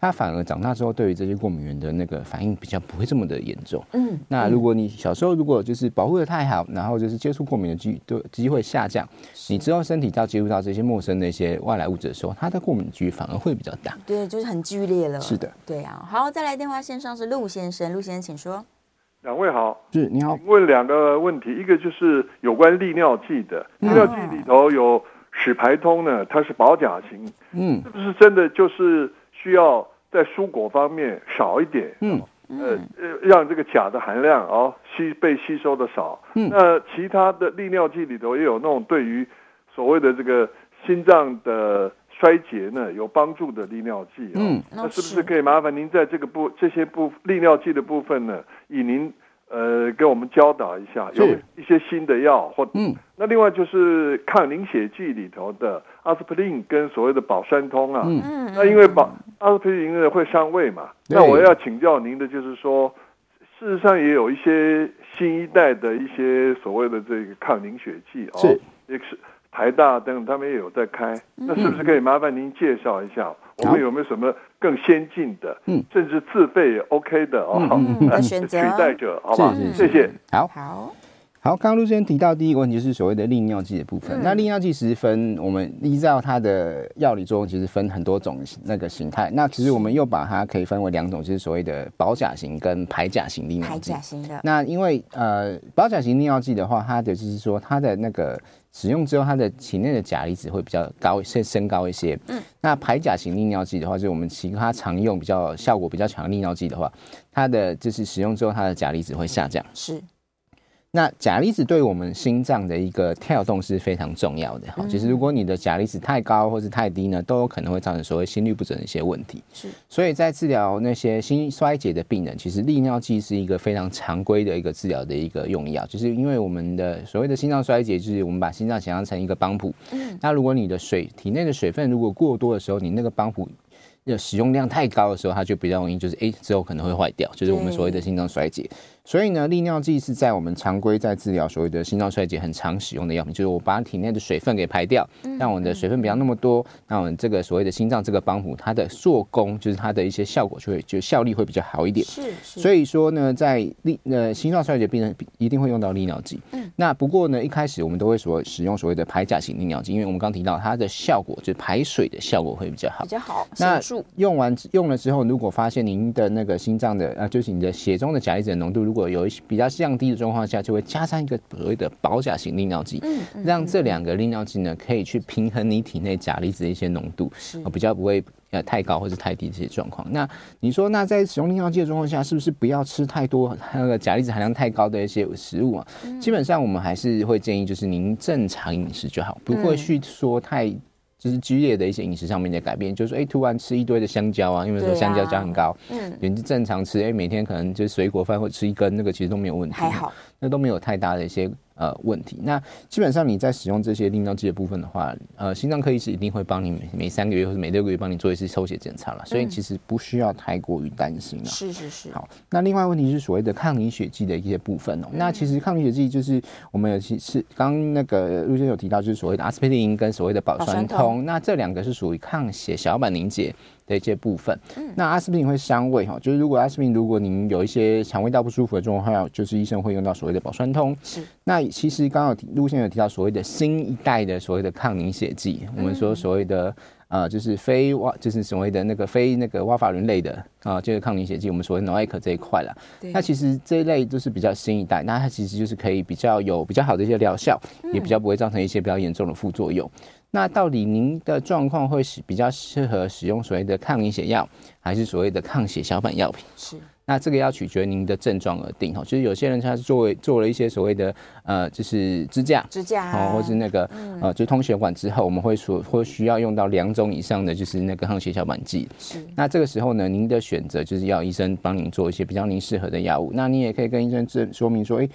S3: 他反而长大之后，对于这些过敏源的那个反应比较不会这么的严重。
S2: 嗯，
S3: 那如果你小时候如果就是保护的太好，然后就是接触过敏的机的机会下降，你之后身体到接触到这些陌生的一些外来物质的时候，它的过敏机反而会比较大。
S2: 对，就是很剧烈了。
S3: 是的，
S2: 对啊。好，再来电话线上是陆先生，陆先生请说。
S5: 两位好，
S3: 是你好。
S5: 请问两个问题，一个就是有关利尿剂的，利尿剂里头有使排通呢，它是保甲型，
S3: 嗯，
S5: 是不是真的就是需要在蔬果方面少一点？
S3: 嗯，
S5: 呃呃，让这个钾的含量哦吸被吸收的少。
S3: 嗯，
S5: 那其他的利尿剂里头也有那种对于所谓的这个心脏的。衰竭呢，有帮助的利尿剂哦，
S3: 嗯，
S5: 那是不是可以麻烦您在这个部这些部利尿剂的部分呢，以您呃给我们教导一下，有一些新的药或
S3: 嗯，
S5: 那另外就是抗凝血剂里头的阿司匹林跟所谓的保酸通啊，
S3: 嗯，
S5: 那因为保阿司匹林呢会伤胃嘛，那我要请教您的就是说，事实上也有一些新一代的一些所谓的这个抗凝血剂哦，也是。台大等他们也有在开，那是不是可以麻烦您介绍一下，我们有没有什么更先进的，嗯，甚至自费也 OK 的哦，
S2: 嗯，的选择
S5: 取代者，好不好？
S3: 是是是
S5: 谢谢。
S3: 好，
S2: 好。
S3: 好，刚刚陆先生提到第一个问题就是所谓的利尿剂的部分。嗯、那利尿剂其实分我们依照它的药理作用，其实分很多种那个形态。那其实我们又把它可以分为两种，就是所谓的保甲型跟排甲型利尿剂。
S2: 排甲型的。
S3: 那因为呃保甲型利尿剂的话，它的就是说它的那个使用之后，它的体内的钾离子会比较高，升升高一些。嗯。那排甲型利尿剂的话，就是我们其他常用比较效果比较强的利尿剂的话，它的就是使用之后，它的钾离子会下降。
S2: 是。
S3: 那钾离子对我们心脏的一个跳动是非常重要的哈。其实如果你的钾离子太高或是太低呢，都有可能会造成所谓心律不整的一些问题。
S2: 是，
S3: 所以在治疗那些心衰竭的病人，其实利尿剂是一个非常常规的一个治疗的一个用药。就是因为我们的所谓的心脏衰竭，就是我们把心脏想象成一个帮浦。嗯。那如果你的水体内的水分如果过多的时候，你那个帮浦的使用量太高的时候，它就比较容易就是哎之后可能会坏掉，就是我们所谓的心脏衰竭。所以呢，利尿剂是在我们常规在治疗所谓的心脏衰竭很常使用的药品，就是我把体内的水分给排掉，让我的水分不要那么多，那我们这个所谓的心脏这个帮浦，它的做工就是它的一些效果就会就效力会比较好一点。
S2: 是，是。
S3: 所以说呢，在利呃心脏衰竭病人一定会用到利尿剂。嗯。那不过呢，一开始我们都会所使用所谓的排钾型利尿剂，因为我们刚提到它的效果就是排水的效果会比较好。
S2: 比较好。
S3: 那用完用了之后，如果发现您的那个心脏的呃，就是你的血中的钾离子的浓度如果有一些比较降低的状况下，就会加上一个所谓的保甲型利尿剂，让这两个利尿剂呢可以去平衡你体内钾离子的一些浓度，比较不会呃太高或者太低这些状况。那你说，那在使用利尿剂的状况下，是不是不要吃太多那个钾离子含量太高的一些食物啊？基本上我们还是会建议，就是您正常饮食就好，不会去说太。就是剧烈的一些饮食上面的改变，就是说，哎、欸，突然吃一堆的香蕉啊，因为说香蕉价很高，嗯，你正常吃，哎、欸，每天可能就是水果饭或吃一根，那个其实都没有问题，还好，那都没有太大的一些。呃，问题。那基本上你在使用这些利尿剂的部分的话，呃，心脏科医师一定会帮你每每三个月或者每六个月帮你做一次抽血检查了，所以其实不需要太过于担心了。
S2: 是是是。
S3: 好，那另外问题是所谓的抗凝血剂的一些部分哦。嗯、那其实抗凝血剂就是我们有其是刚那个陆先生有提到，就是所谓的阿司匹林跟所谓的保酸通，那这两个是属于抗血小板凝结的一些部分。嗯。那阿司匹林会伤胃哈，就是如果阿司匹林如果您有一些肠胃道不舒服的状况下，就是医生会用到所谓的保酸通。是。那其实刚刚有提，陆先有提到所谓的新一代的所谓的抗凝血剂，我们说所谓的呃，就是非哇，就是所谓的那个非那个哇法伦类的啊、呃，就是抗凝血剂，我们所谓 NOAC 这一块啦。那其实这一类就是比较新一代，那它其实就是可以比较有比较好的一些疗效，也比较不会造成一些比较严重的副作用。那到底您的状况会是比较适合使用所谓的抗凝血药，还是所谓的抗血小板药品？是。那这个要取决您的症状而定哈，就是有些人他是作为做了一些所谓的呃，就是支架，支架哦，或是那个呃，就通血管之后，我们会所会需要用到两种以上的就是那个抗血小板剂。是。那这个时候呢，您的选择就是要医生帮您做一些比较您适合的药物。那你也可以跟医生证说明说，哎，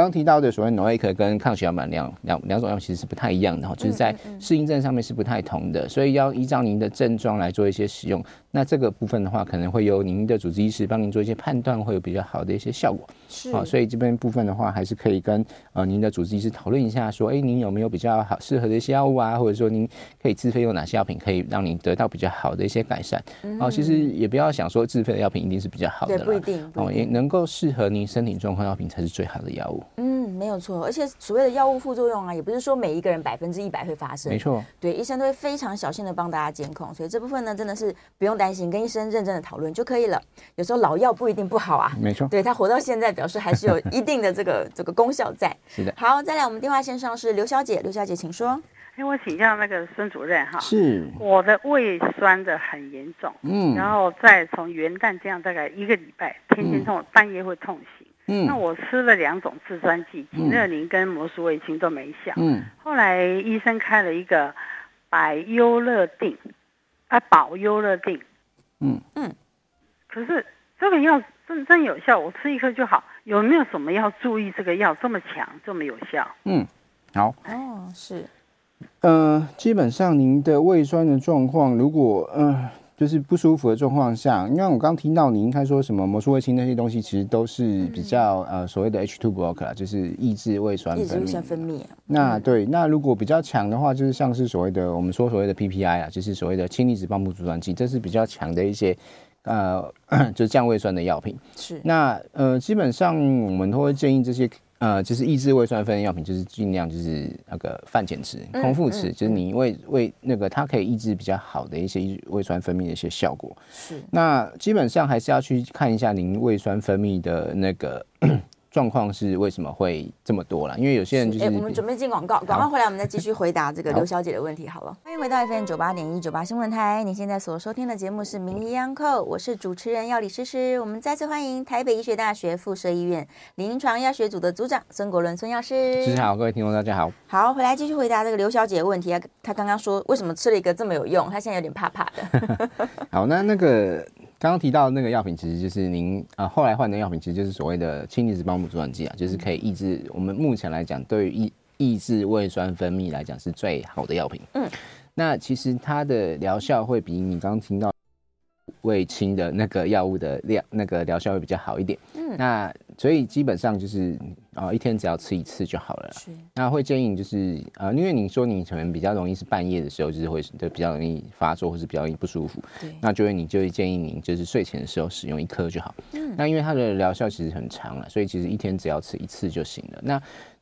S3: 刚刚提到的所谓 NOAC 跟抗血小板两两两种药其实是不太一样的哈，就是在适应症上面是不太同的，所以要依照您的症状来做一些使用。那这个部分的话，可能会由您的主治医师帮您做一些判断会有比较好的一些效果。
S2: 是
S3: 啊，所以这边部分的话，还是可以跟呃您的主治医师讨论一下，说，哎，您有没有比较好适合的一些药物啊，或者说您可以自费用哪些药品，可以让您得到比较好的一些改善。嗯、哦，其实也不要想说自费的药品一定是比较好的，
S2: 对，不一定
S3: 哦，也能够适合您身体状况药品才是最好的药物。
S2: 嗯，没有错，而且所谓的药物副作用啊，也不是说每一个人百分之一百会发生，
S3: 没错，
S2: 对，医生都会非常小心的帮大家监控，所以这部分呢，真的是不用担心，跟医生认真的讨论就可以了。有时候老药不一定不好啊，
S3: 没错，
S2: 对，他活到现在，表示还是有一。定的这个这个功效在。
S3: 是的，
S2: 好，再来我们电话线上是刘小姐，刘小姐请说。
S6: 哎，我请教那个孙主任哈，
S3: 是。
S6: 我的胃酸的很严重，嗯，然后再从元旦这样大概一个礼拜，天天痛，嗯、半夜会痛醒，嗯，那我吃了两种制酸剂，锦乐宁跟摩舒卫清都没效，嗯，后来医生开了一个百优乐定，啊，保优乐定，嗯嗯，可是这个药真真有效，我吃一颗就好。有没有什么要注意？这个药这么强，这么有效？
S3: 嗯，好。
S2: 哦，是。
S3: 呃，基本上您的胃酸的状况，如果呃就是不舒服的状况下，因为我刚听到你应该说什么魔术卫清那些东西，其实都是比较、嗯、呃所谓的 H2 blocker，就是抑制胃酸分泌。抑制胃酸分泌。那对，那如果比较强的话，就是像是所谓的我们说所谓的 PPI 啊，就是所谓的氢离子泵布阻断剂，这是比较强的一些。呃，就是降胃酸的药品
S2: 是。
S3: 那呃，基本上我们都会建议这些呃，就是抑制胃酸分泌药品，就是尽量就是那个饭前吃，空腹吃，嗯嗯、就是你胃胃那个它可以抑制比较好的一些胃酸分泌的一些效果。
S2: 是。那
S3: 基本上还是要去看一下您胃酸分泌的那个。状况是为什么会这么多了？因为有些人就是……哎、欸，我
S2: 们准备进广告，广告回来我们再继续回答这个刘小姐的问题。好了，好欢迎回到 FM 九八点一九八新闻台，你现在所收听的节目是《名医央叩》，我是主持人药理诗诗。我们再次欢迎台北医学大学附设医院临床药学组的组长孙国伦孙药师。
S3: 诗诗好，各位听众大家好。
S2: 好，回来继续回答这个刘小姐的问题啊。她刚刚说为什么吃了一个这么有用，她现在有点怕怕的。
S3: 好，那那个。刚刚提到的那个药品，其实就是您啊、呃、后来换的药品，其实就是所谓的氢离子泵布阻断剂啊，就是可以抑制我们目前来讲，对于抑抑制胃酸分泌来讲是最好的药品。嗯，那其实它的疗效会比你刚刚听到胃清的那个药物的量那个疗效会比较好一点。嗯，那所以基本上就是。啊，一天只要吃一次就好了。是，那会建议你就是呃，因为你说你可能比较容易是半夜的时候，就是会就比较容易发作，或是比较容易不舒服。对，那就会你就会建议你就是睡前的时候使用一颗就好。嗯，那因为它的疗效其实很长了，所以其实一天只要吃一次就行了。那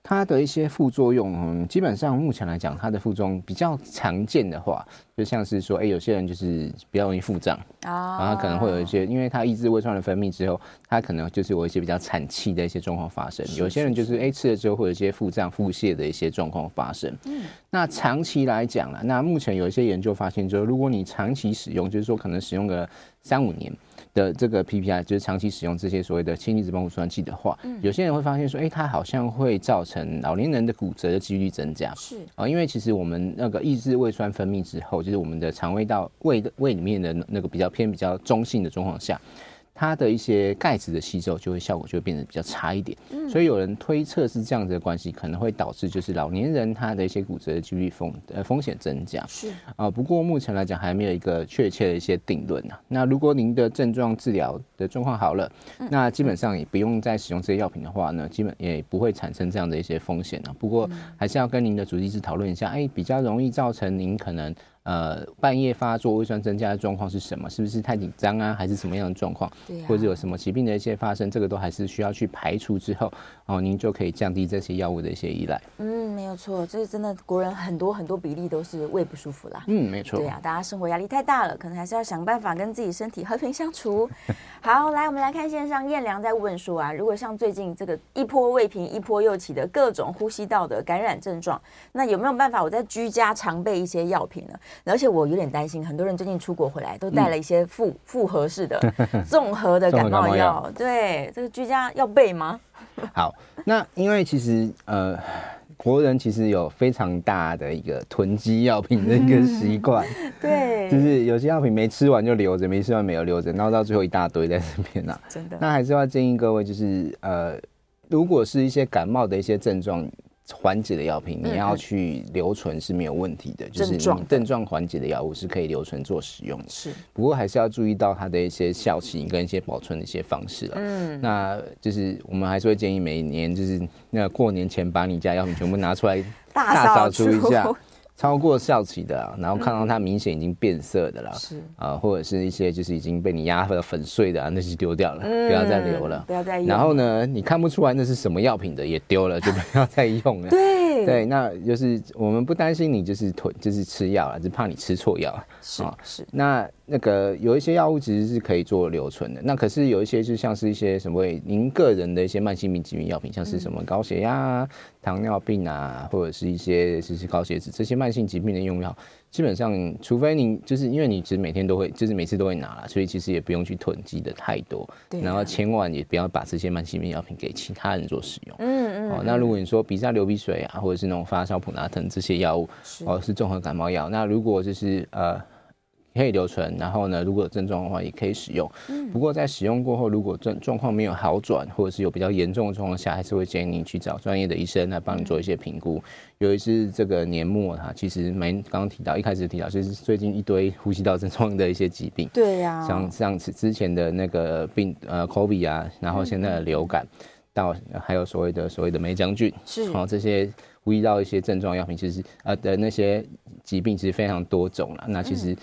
S3: 它的一些副作用，嗯，基本上目前来讲，它的副作用比较常见的话，就像是说，哎、欸，有些人就是比较容易腹胀啊，然后可能会有一些，因为它抑制胃酸的分泌之后，它可能就是有一些比较产气的一些状况发生。有些人就是哎、欸、吃了之后会有一些腹胀、腹泻的一些状况发生。嗯，那长期来讲啦，那目前有一些研究发现，就是如果你长期使用，就是说可能使用个三五年。的这个 PPI 就是长期使用这些所谓的氢离子泵布阻断剂的话，嗯，有些人会发现说，哎、欸，它好像会造成老年人的骨折的几率增加。是啊，因为其实我们那个抑制胃酸分泌之后，就是我们的肠胃道胃的胃里面的那个比较偏比较中性的状况下。它的一些钙质的吸收就会效果就会变得比较差一点，嗯，所以有人推测是这样子的关系，可能会导致就是老年人他的一些骨折的几率风呃风险增加。是啊，不过目前来讲还没有一个确切的一些定论呐。那如果您的症状治疗的状况好了，那基本上也不用再使用这些药品的话呢，基本也不会产生这样的一些风险呢。不过还是要跟您的主治医师讨论一下，哎，比较容易造成您可能。呃，半夜发作、胃酸增加的状况是什么？是不是太紧张啊，还是什么样的状况？对、啊，或者有什么疾病的一些发生，这个都还是需要去排除之后，哦，您就可以降低这些药物的一些依赖。嗯，
S2: 没有错，这是真的，国人很多很多比例都是胃不舒服啦。
S3: 嗯，没错。
S2: 对啊，大家生活压力太大了，可能还是要想办法跟自己身体和平相处。好，来，我们来看线上燕良在问说啊，如果像最近这个一波未平一波又起的各种呼吸道的感染症状，那有没有办法我在居家常备一些药品呢？而且我有点担心，很多人最近出国回来都带了一些复复合式的综合的感冒药，对，这个居家要备吗？
S3: 好，那因为其实呃，国人其实有非常大的一个囤积药品的一个习惯，
S2: 对，
S3: 就是有些药品没吃完就留着，没吃完没有留着，然后到最后一大堆在这边呢。真的，那还是要建议各位，就是呃，如果是一些感冒的一些症状。缓解的药品，你要去留存是没有问题的，嗯、就是你症状缓解的药物是可以留存做使用的。是，不过还是要注意到它的一些效期跟一些保存的一些方式了。嗯，那就是我们还是会建议每年就是那过年前把你家药品全部拿出来大扫除一下。超过效期的、啊，然后看到它明显已经变色的了，是啊、呃，或者是一些就是已经被你压的粉碎的、啊，那就丢掉了，嗯、不要再留了，
S2: 不要再用。
S3: 然后呢，你看不出来那是什么药品的也丢了，就不要再用了。
S2: 对
S3: 对，那就是我们不担心你就是囤就是吃药了，就怕你吃错药
S2: 是啊是。
S3: 那那个有一些药物其实是可以做留存的，那可是有一些就像是一些什么您个人的一些慢性病疾病药品，像是什么高血压、啊。糖尿病啊，或者是一些就是高血脂这些慢性疾病的用药，基本上除非你就是因为你其实每天都会，就是每次都会拿了，所以其实也不用去囤积的太多。对、啊。然后千万也不要把这些慢性病药品给其他人做使用。嗯嗯。哦，那如果你说鼻塞、流鼻水啊，或者是那种发烧普拿疼这些药物，哦是综合感冒药，那如果就是呃。可以留存，然后呢，如果有症状的话，也可以使用。嗯，不过在使用过后，如果症状况没有好转，或者是有比较严重的状况下，还是会建议你去找专业的医生来帮你做一些评估。尤其是这个年末哈，其实没刚刚提到，一开始提到就是最近一堆呼吸道症状的一些疾病。
S2: 对呀、啊，
S3: 像像之前的那个病呃，COVID 啊，然后现在的流感，嗯、到还有所谓的所谓的梅将军，是，然后这些呼吸道一些症状药品，其实呃的那些疾病其实非常多种了。那其实。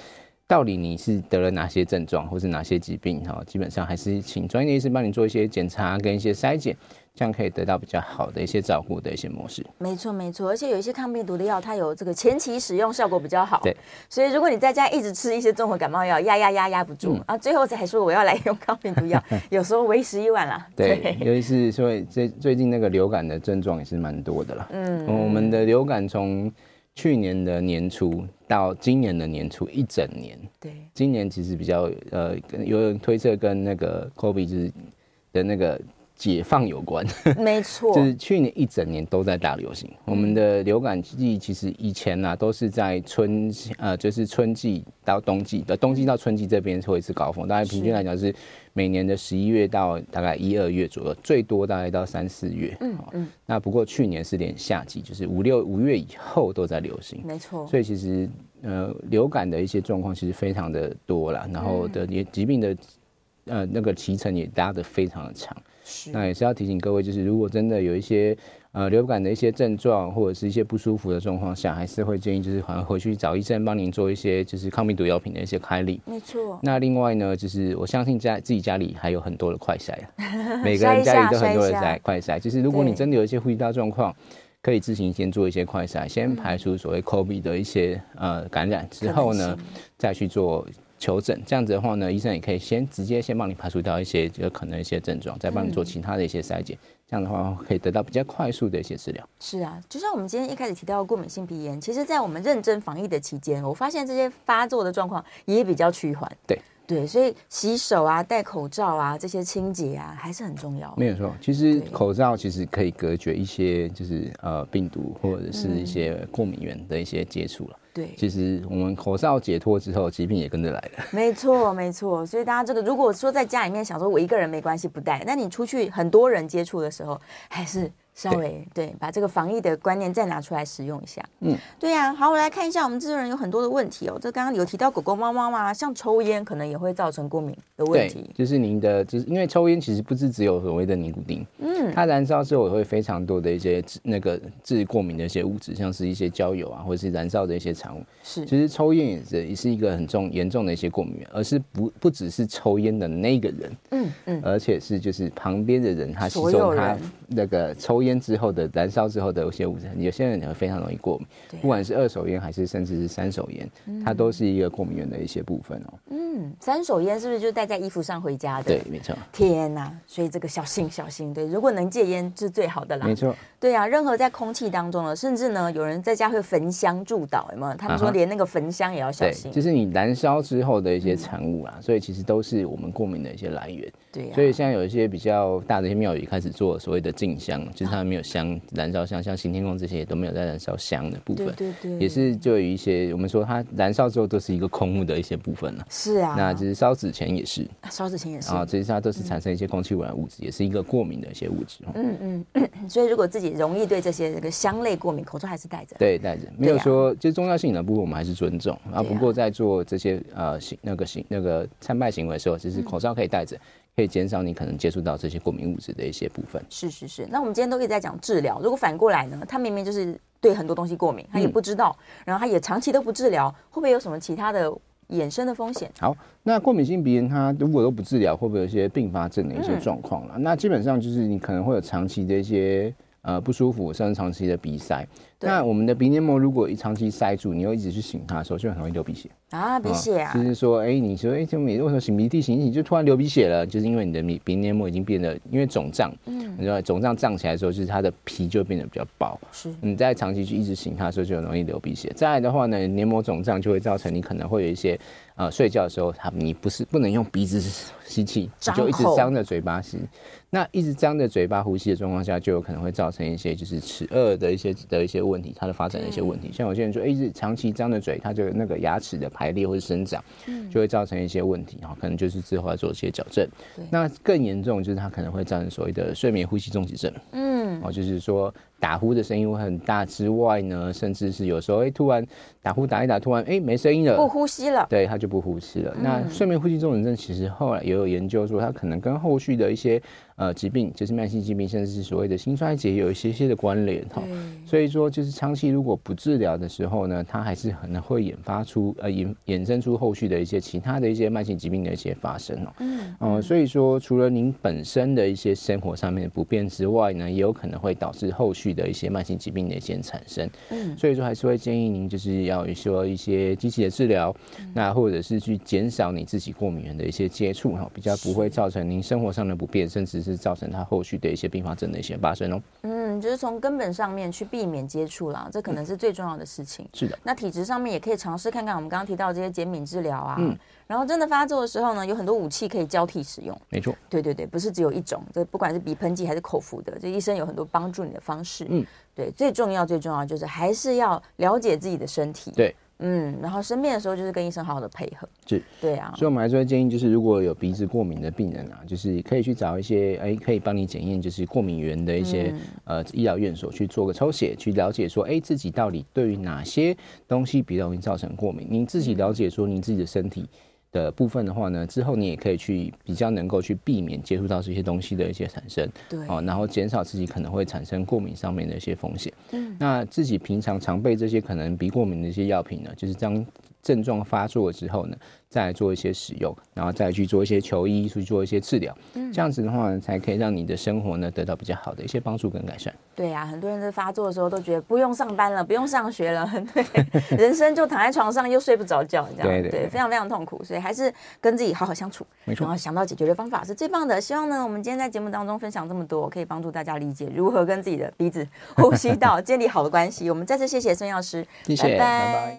S3: 嗯到底你是得了哪些症状，或是哪些疾病？哈，基本上还是请专业医师帮你做一些检查跟一些筛检，这样可以得到比较好的一些照顾的一些模式。
S2: 没错，没错，而且有一些抗病毒的药，它有这个前期使用效果比较好。对，所以如果你在家一直吃一些综合感冒药，压压压压不住、嗯、啊，最后才说我要来用抗病毒药，有时候为时已晚了。
S3: 对，对尤其是所以最最近那个流感的症状也是蛮多的了。嗯，我们的流感从去年的年初到今年的年初一整年，对，今年其实比较呃，有人推测跟那个 COVID 就是的那个解放有关，
S2: 没错，
S3: 就是去年一整年都在大流行。我们的流感季其实以前呢、啊、都是在春呃，就是春季到冬季的冬季到春季这边会是高峰，大概平均来讲是。每年的十一月到大概一二月左右，最多大概到三四月。嗯嗯。那不过去年是连夏季，就是五六五月以后都在流行。
S2: 没错。
S3: 所以其实呃流感的一些状况其实非常的多啦，然后的也疾病的呃那个期程也拉得非常的长。是。那也是要提醒各位，就是如果真的有一些。呃，流感的一些症状或者是一些不舒服的状况下，还是会建议就是好像回去找医生帮您做一些就是抗病毒药品的一些开立。
S2: 没错。那
S3: 另外呢，就是我相信家自己家里还有很多的快筛，每个人家里都很多的筛快筛。就是如果你真的有一些呼吸道状况，可以自行先做一些快筛，先排除所谓 COVID 的一些呃感染之后呢，再去做。求诊这样子的话呢，医生也可以先直接先帮你排除掉一些有可能一些症状，再帮你做其他的一些筛检，嗯，这样的话可以得到比较快速的一些治疗。
S2: 是啊，就像我们今天一开始提到的过敏性鼻炎，其实，在我们认真防疫的期间，我发现这些发作的状况也比较趋缓。
S3: 对。
S2: 对，所以洗手啊、戴口罩啊，这些清洁啊，还是很重要。
S3: 没有错，其实口罩其实可以隔绝一些，就是呃病毒或者是一些过敏源的一些接触了。对，其实我们口罩解脱之后，疾病也跟着来了。
S2: 没错，没错。所以大家这个，如果说在家里面想说我一个人没关系不戴，那你出去很多人接触的时候，还是。稍微对，对，把这个防疫的观念再拿出来使用一下。嗯，对呀、啊。好，我来看一下我们制作人有很多的问题哦。这刚刚有提到狗狗、猫猫嘛，像抽烟可能也会造成过敏的问题。
S3: 就是您的，就是因为抽烟其实不是只有所谓的尼古丁，嗯，它燃烧之后也会非常多的一些那个致过敏的一些物质，像是一些焦油啊，或者是燃烧的一些产物。是，其实抽烟也是也是一个很重严重的一些过敏源，而是不不只是抽烟的那个人，嗯嗯，而且是就是旁边的人，他吸收他那个抽。烟之后的燃烧之后的有些物质，有些人也会非常容易过敏，不管是二手烟还是甚至是三手烟，它都是一个过敏源的一些部分哦。
S2: 嗯，三手烟是不是就戴在衣服上回家的？
S3: 对，没错。
S2: 天哪，所以这个小心小心。对，如果能戒烟是最好的啦。
S3: 没错。
S2: 对啊，任何在空气当中呢，甚至呢，有人在家会焚香祝祷，有没有？他们说 连那个焚香也要小心。
S3: 就是你燃烧之后的一些产物啊，所以其实都是我们过敏的一些来源。对。所以现在有一些比较大的一些庙宇开始做所谓的净香，就是。它没有香燃烧香，像行天宫这些都没有在燃烧香的部分，对对对，也是就有一些我们说它燃烧之后都是一个空物的一些部分了。
S2: 是啊，啊，
S3: 那其实烧纸钱也是，
S2: 烧纸钱也是
S3: 啊，其实它都是产生一些空气污染物质，嗯、也是一个过敏的一些物质。
S2: 嗯嗯，嗯，所以如果自己容易对这些这个香类过敏，口罩还是戴着。
S3: 对，戴着，没有说、啊、就是宗教性的部分我们还是尊重啊。不过在做这些呃行那个行那个参拜行为的时候，其实口罩可以戴着。嗯可以减少你可能接触到这些过敏物质的一些部分。
S2: 是是是，那我们今天都一直在讲治疗，如果反过来呢？他明明就是对很多东西过敏，他也不知道，嗯、然后他也长期都不治疗，会不会有什么其他的衍生的风险？
S3: 好，那过敏性鼻炎它如果都不治疗，会不会有一些并发症的一些状况了？嗯、那基本上就是你可能会有长期的一些呃不舒服，甚至长期的鼻塞。那我们的鼻黏膜如果一长期塞住，你又一直去擤它的时候，就很容易流鼻血
S2: 啊！鼻血啊，
S3: 嗯、就是说，哎、欸，你说，哎、欸，怎么为什么擤鼻涕擤一擤就突然流鼻血了？就是因为你的鼻鼻黏膜已经变得，因为肿胀，嗯，你知道肿胀胀起来的时候，就是它的皮就变得比较薄。是，你在长期去一直擤它的时候，就很容易流鼻血。再来的话呢，黏膜肿胀就会造成你可能会有一些，呃，睡觉的时候，它你不是不能用鼻子吸气，你就一直张着嘴巴吸。那一直张着嘴巴呼吸的状况下，就有可能会造成一些就是齿颚的一些的一些问题，它的发展的一些问题。像有些人说，一直长期张着嘴，它就那个牙齿的排列或者生长，就会造成一些问题哈，可能就是之后要做一些矫正。那更严重就是它可能会造成所谓的睡眠呼吸中止症。嗯，哦，就是说。打呼的声音会很大之外呢，甚至是有时候哎、欸，突然打呼打一打，突然哎、欸、没声音了，
S2: 不呼吸了，
S3: 对，他就不呼吸了。嗯、那睡眠呼吸中止症其实后来也有研究说，它可能跟后续的一些呃疾病，就是慢性疾病，甚至是所谓的心衰竭有一些些的关联哈。嗯、所以说，就是长期如果不治疗的时候呢，它还是可能会引发出呃引衍生出后续的一些其他的一些慢性疾病的一些发生哦。嗯，呃，所以说除了您本身的一些生活上面的不便之外呢，也有可能会导致后续的一些慢性疾病的一些产生，嗯，所以说还是会建议您就是要说一些积极的治疗，嗯、那或者是去减少你自己过敏源的一些接触哈，比较不会造成您生活上的不便，甚至是造成它后续的一些并发症的一些发生哦。
S2: 嗯，就是从根本上面去避免接触啦，这可能是最重要的事情。
S3: 是的，
S2: 那体质上面也可以尝试看看我们刚刚提到这些减敏治疗啊。嗯。然后真的发作的时候呢，有很多武器可以交替使用。
S3: 没错，
S2: 对对对，不是只有一种，这不管是鼻喷剂还是口服的，这医生有很多帮助你的方式。嗯，对，最重要最重要就是还是要了解自己的身体。
S3: 对，
S2: 嗯，然后生病的时候就是跟医生好好的配合。
S3: 是，
S2: 对啊。
S3: 所以我们还是会建议，就是如果有鼻子过敏的病人啊，就是可以去找一些哎，可以帮你检验就是过敏源的一些、嗯、呃医疗院所去做个抽血，去了解说，哎，自己到底对于哪些东西比较容易造成过敏？您自己了解说，您自己的身体。的部分的话呢，之后你也可以去比较能够去避免接触到这些东西的一些产生，对，哦，然后减少自己可能会产生过敏上面的一些风险。嗯，那自己平常常备这些可能鼻过敏的一些药品呢，就是当症状发作之后呢，再来做一些使用，然后再去做一些求医，去做一些治疗，嗯，这样子的话呢，才可以让你的生活呢得到比较好的一些帮助跟改善。
S2: 对呀、啊，很多人在发作的时候都觉得不用上班了，不用上学了，对，人生就躺在床上又睡不着觉，这样对，对，对，非常非常痛苦，所以还是跟自己好好相处，没错，然后想到解决的方法是最棒的。希望呢，我们今天在节目当中分享这么多，可以帮助大家理解如何跟自己的鼻子、呼吸道 建立好的关系。我们再次谢谢孙药师，
S3: 谢谢，拜拜。拜拜。